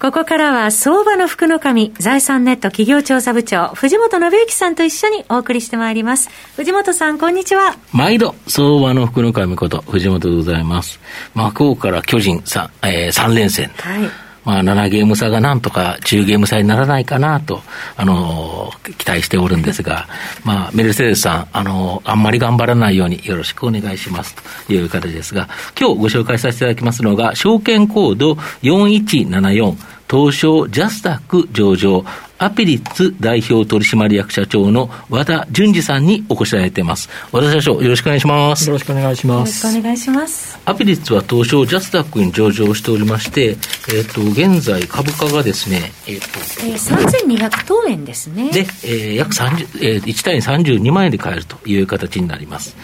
ここからは相場の福の神、財産ネット企業調査部長、藤本信之さんと一緒にお送りしてまいります。藤本さん、こんにちは。毎度、相場の福の神こと、藤本でございます。まあ、今日から巨人 3,、えー、3連戦。はい。まあ、7ゲーム差がなんとか10ゲーム差にならないかなと、あのー、期待しておるんですが、まあ、メルセデスさん、あのー、あんまり頑張らないようによろしくお願いしますという形ですが、今日ご紹介させていただきますのが、証券コード4174、東証ジャスタック上場、アピリッツ代表取締役社長の和田淳二さんにお越しいただいています。和田社長、よろしくお願いします。よろしくお願いします。よろしくお願いします。アピリッツは東証ジャスタックに上場しておりまして、えっ、ー、と、現在株価がですね、えっ、ー、と、えー、3200等円ですね。で、えー、約30、えー、1単位32万円で買えるという形になります。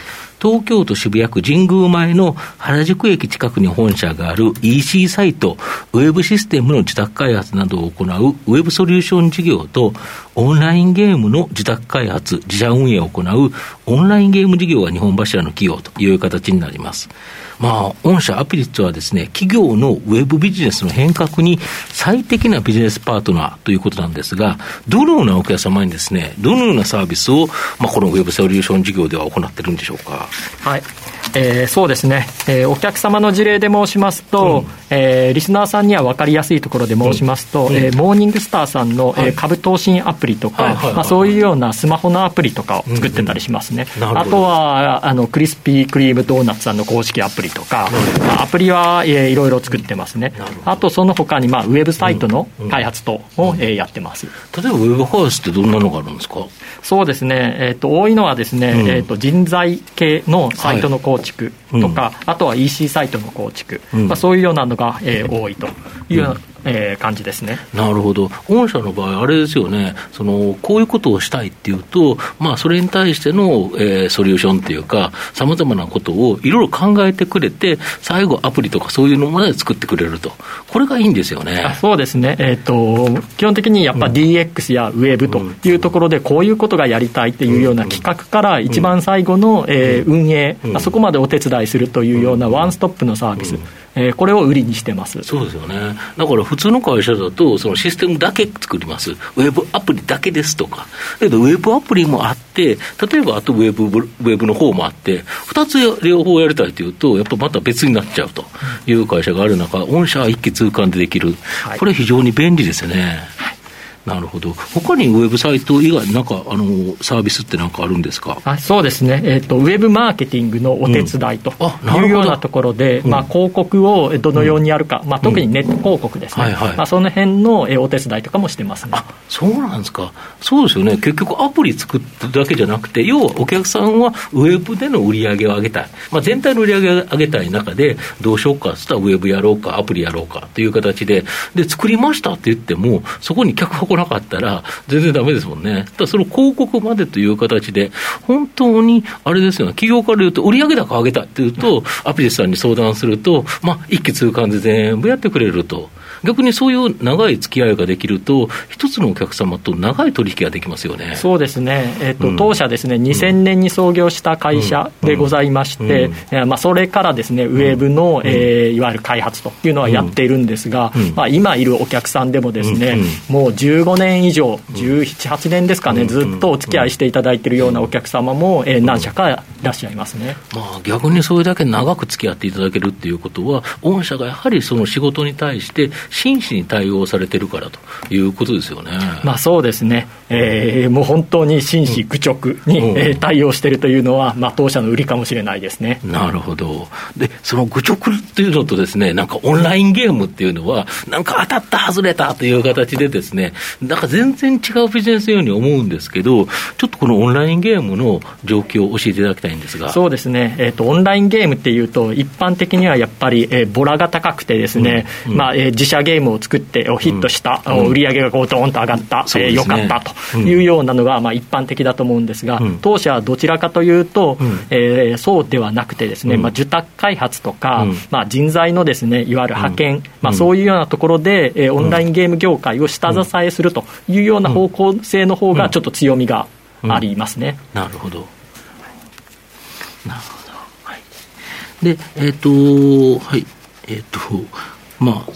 東京都渋谷区神宮前の原宿駅近くに本社がある EC サイト、ウェブシステムの自宅開発などを行うウェブソリューション事業と、オンラインゲームの自宅開発、自社運営を行うオンラインゲーム事業が日本柱の企業という形になります。まあ、御社アピリッツはですね、企業のウェブビジネスの変革に最適なビジネスパートナーということなんですが、どのようなお客様にですね、どのようなサービスを、まあ、このウェブソリューション事業では行ってるんでしょうか？はい。えー、そうですね、えー、お客様の事例で申しますと、うん、えー、リスナーさんには分かりやすいところで申しますと、うん、えー、モーニングスターさんの、はい、えー、株投信アプリとか、まあ、そういうようなスマホのアプリとかを作ってたりしますね、うん。うん、あとはあのクリスピークリームドーナツさんの公式アプリとか、まあ、アプリは、えー、いろいろ作ってますね。あとその他にまに、あ、ウェブサイトの開発等を、えー、やってます。例えばウェブハウスってどんなのがあるんですか？そうですね、えーと、多いのはですね、えーと、人材系のサイトの構築とか、はい、あとは EC サイトの構築、まあ、そういうようなのが、えー、多いというようなえー、感じですね。なるほど、御社の場合、あれですよね。その、こういうことをしたいっていうと、まあ、それに対しての、えー、ソリューションっていうか、さまざまなことをいろいろ考えてくれて、最後、アプリとかそういうのまで作ってくれると、これがいいんですよね。そうですね、えーと、基本的にやっぱ DX やウェブというところで、こういうことがやりたいっていうような企画から、一番最後の、えー、運営、まあ、そこまでお手伝いするというようなワンストップのサービス。えー、これを売りにしてます。そうですよね、だから普通の会社だと、そのシステムだけ作ります、ウェブアプリだけですとか、だけどウェブアプリもあって、例えばあとウェブウェブの方もあって、2つ両方やりたいというと、やっぱまた別になっちゃうという会社がある中、御社は一気通貫でできる、これ、非常に便利ですよね。はいなるほど、他にウェブサイト以外、なんかあのサービスってなんかあるんですか？あそうですね、えーと、ウェブマーケティングのお手伝いというようなところで、うん、まあ、広告をどのようにやるか、うん、まあ、特にネット広告ですね、まあ、その辺のお手伝いとかもしてますね。あそうなんですか、そうですよね、結局、アプリ作っただけじゃなくて、要はお客さんはウェブでの売り上げを上げたい、まあ、全体の売り上げを上げたい中で、どうしようかって言ったら、ウェブやろうか、アプリやろうかという形で、で作りましたって言っても、そこに客が来なかったら、全然だめですもんね。ただその広告までという形で、本当にあれですよね、企業から言うと、売上高上げたっていうと、アピリスさんに相談すると、まあ、一気通貫で全部やってくれると。逆にそういう長い付き合いができると、一つのお客様と長い取引ができますよね。そうですね、えーと、うん、当社ですね、2000年に創業した会社でございまして、うん。うん、まあ、それからですね、ウェブの、えー、いわゆる開発というのはやっているんですが、まあ、今いるお客さんでもですね、もう15年以上、17、8年ですかね、ずっとお付き合いしていただいているようなお客様も、えー、何社かいらっしゃいますね、まあ、逆にそれだけ長く付き合っていただけるっていうことは、御社がやはりその仕事に対して、真摯に対応されてるからということですよね。まあ、そうですね、えー、もう本当に真摯愚直に、うん、えー、対応しているというのは、まあ、当社の売りかもしれないですね。なるほど。で、その愚直っていうのとですね、なんかオンラインゲームっていうのは、なんか当たった、外れたという形でですね、なんか全然違うビジネスように思うんですけど、ちょっとこのオンラインゲームの状況を教えていただきたいんですが。そうですね、えーと、オンラインゲームっていうと、一般的にはやっぱり、えー、ボラが高くてですね、うんうん、まあえー、自社ゲームを作ってヒットした、うん、売り上げがこうドーンと上がった、うん、えー、よかったというようなのが、まあ、一般的だと思うんですが、うん、当社はどちらかというと、うん、えー、そうではなくてですね、まあ、受託開発とか、まあ、人材のですねいわゆる派遣、まあ、そういうようなところで、えー、オンラインゲーム業界を下支えするというような方向性の方がちょっと強みがありますね。なるほど。なるほど。で、えっ、ー、と、はい、えっ、ー、と、まあ、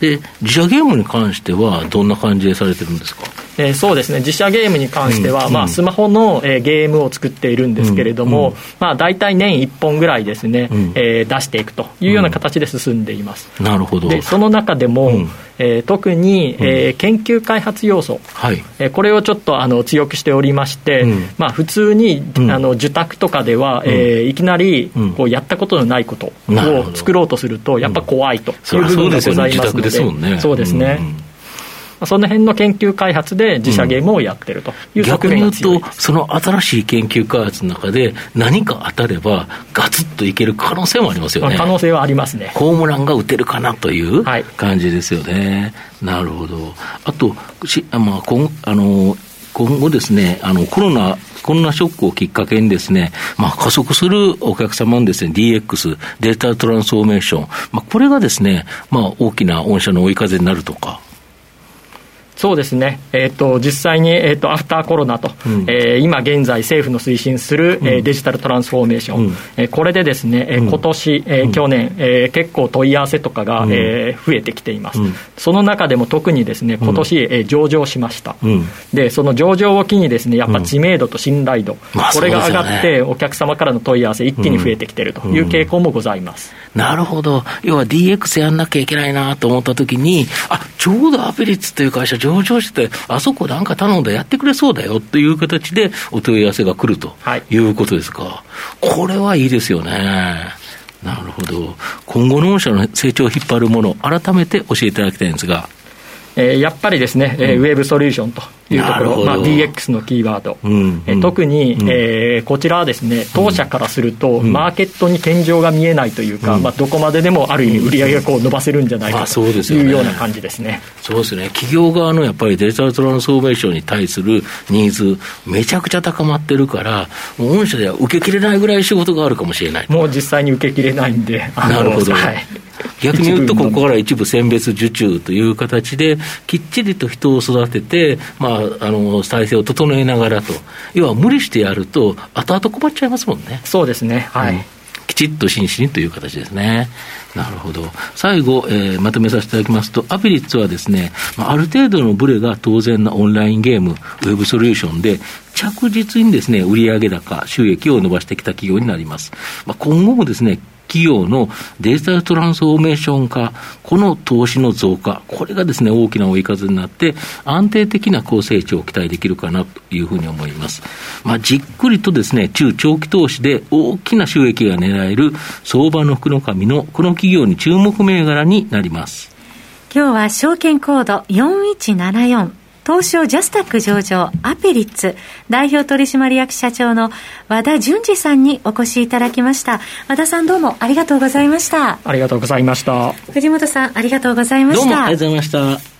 で、自社ゲームに関しては、どんな感じでされてるんですか？えー、そうですね。自社ゲームに関しては、うん、まあ、スマホの、えー、ゲームを作っているんですけれども、うん、まあ、大体年1本ぐらいですね、うん、えー、出していくというような形で進んでいます、なるほど。でその中でも、えー、特に、えー、研究開発要素、はい。えー、これをちょっとあの強くしておりまして、まあ、普通に、あの受託とかでは、えー、いきなりこうやったことのないことを作ろうとするとやっぱ怖いと。いう部分がございますので、そうですね、その辺の研究開発で自社ゲームをやってるという側面が強い、うん、逆に言うと、その新しい研究開発の中で、何か当たれば、ガツッといける可能性もありますよね。可能性はありますね。ホームランが打てるかなという感じですよね。はい、なるほど。あと、しまあ、今あの今後ですね、あのコロナこんなショックをきっかけにですね、まあ、加速するお客様のですね、DX、データトランスフォーメーション、まあ、これがですね、まあ、大きな御社の追い風になるとか、そうですね、えーと、実際に、えーと、アフターコロナと、うん、えー、今現在、政府の推進する、うん、えー、デジタルトランスフォーメーション、うん、えー、これでですね、えー、今年、えー、去年、えー、結構問い合わせとかが、うん、えー、増えてきています、その中でも特にですね今年、えー、上場しました、でその上場を機にですねやっぱ知名度と信頼度、これが上がって、お客様からの問い合わせ、一気に増えてきているという傾向もございます。なるほど、要は DX やんなきゃいけないなと思ったときに、あちょうどアペリッツという会社、上場してて、あそこなんか頼んだらやってくれそうだよっていう形でお問い合わせが来るということですか、はい、これはいいですよね。なるほど。今後の御社の成長を引っ張るもの、改めて教えていただきたいんですが。えー、やっぱりですね、うん、ウェブソリューションというところ、まあ、DX のキーワード、うんうん、特に、うん、えー、こちらはですね当社からすると、うん、マーケットに天井が見えないというか、まあ、どこまででもある意味、売り上げがこう伸ばせるんじゃないかというような感じですね,、そうですね。企業側のやっぱりデジタルトランスフォーメーションに対するニーズ、めちゃくちゃ高まってるから、もう御社では受けきれないぐらい仕事があるかもしれない。もう実際に受けきれないんで、なるほど、はい、逆に言うと、ここから一部選別受注という形で、きっちりと人を育てて、まあ、あの体制を整えながらと、要は無理してやると、後々困っちゃいますもんね。そうですね、はい、うんきちっと真摯にという形ですね。なるほど。最後、えー、まとめさせていただきますと、アピリッツはですね、ある程度のブレが当然なオンラインゲーム、ウェブソリューションで、着実にですね、売上高、収益を伸ばしてきた企業になります。まあ、今後もですね、企業のデジタルトランスフォーメーション化、この投資の増加、これがですね、大きな追い風になって、安定的な高成長を期待できるかなというふうに思います。まあ、じっくりとですね、中長期投資で大きな収益が狙える相場の福の神のこの企業に注目銘柄になります。今日は証券コード4174東証ジャスタック上場アペリッツ代表取締役社長の和田淳二さんにお越しいただきました。和田さんどうもありがとうございました。ありがとうございました。藤本さんありがとうございました。どうもありがとうございました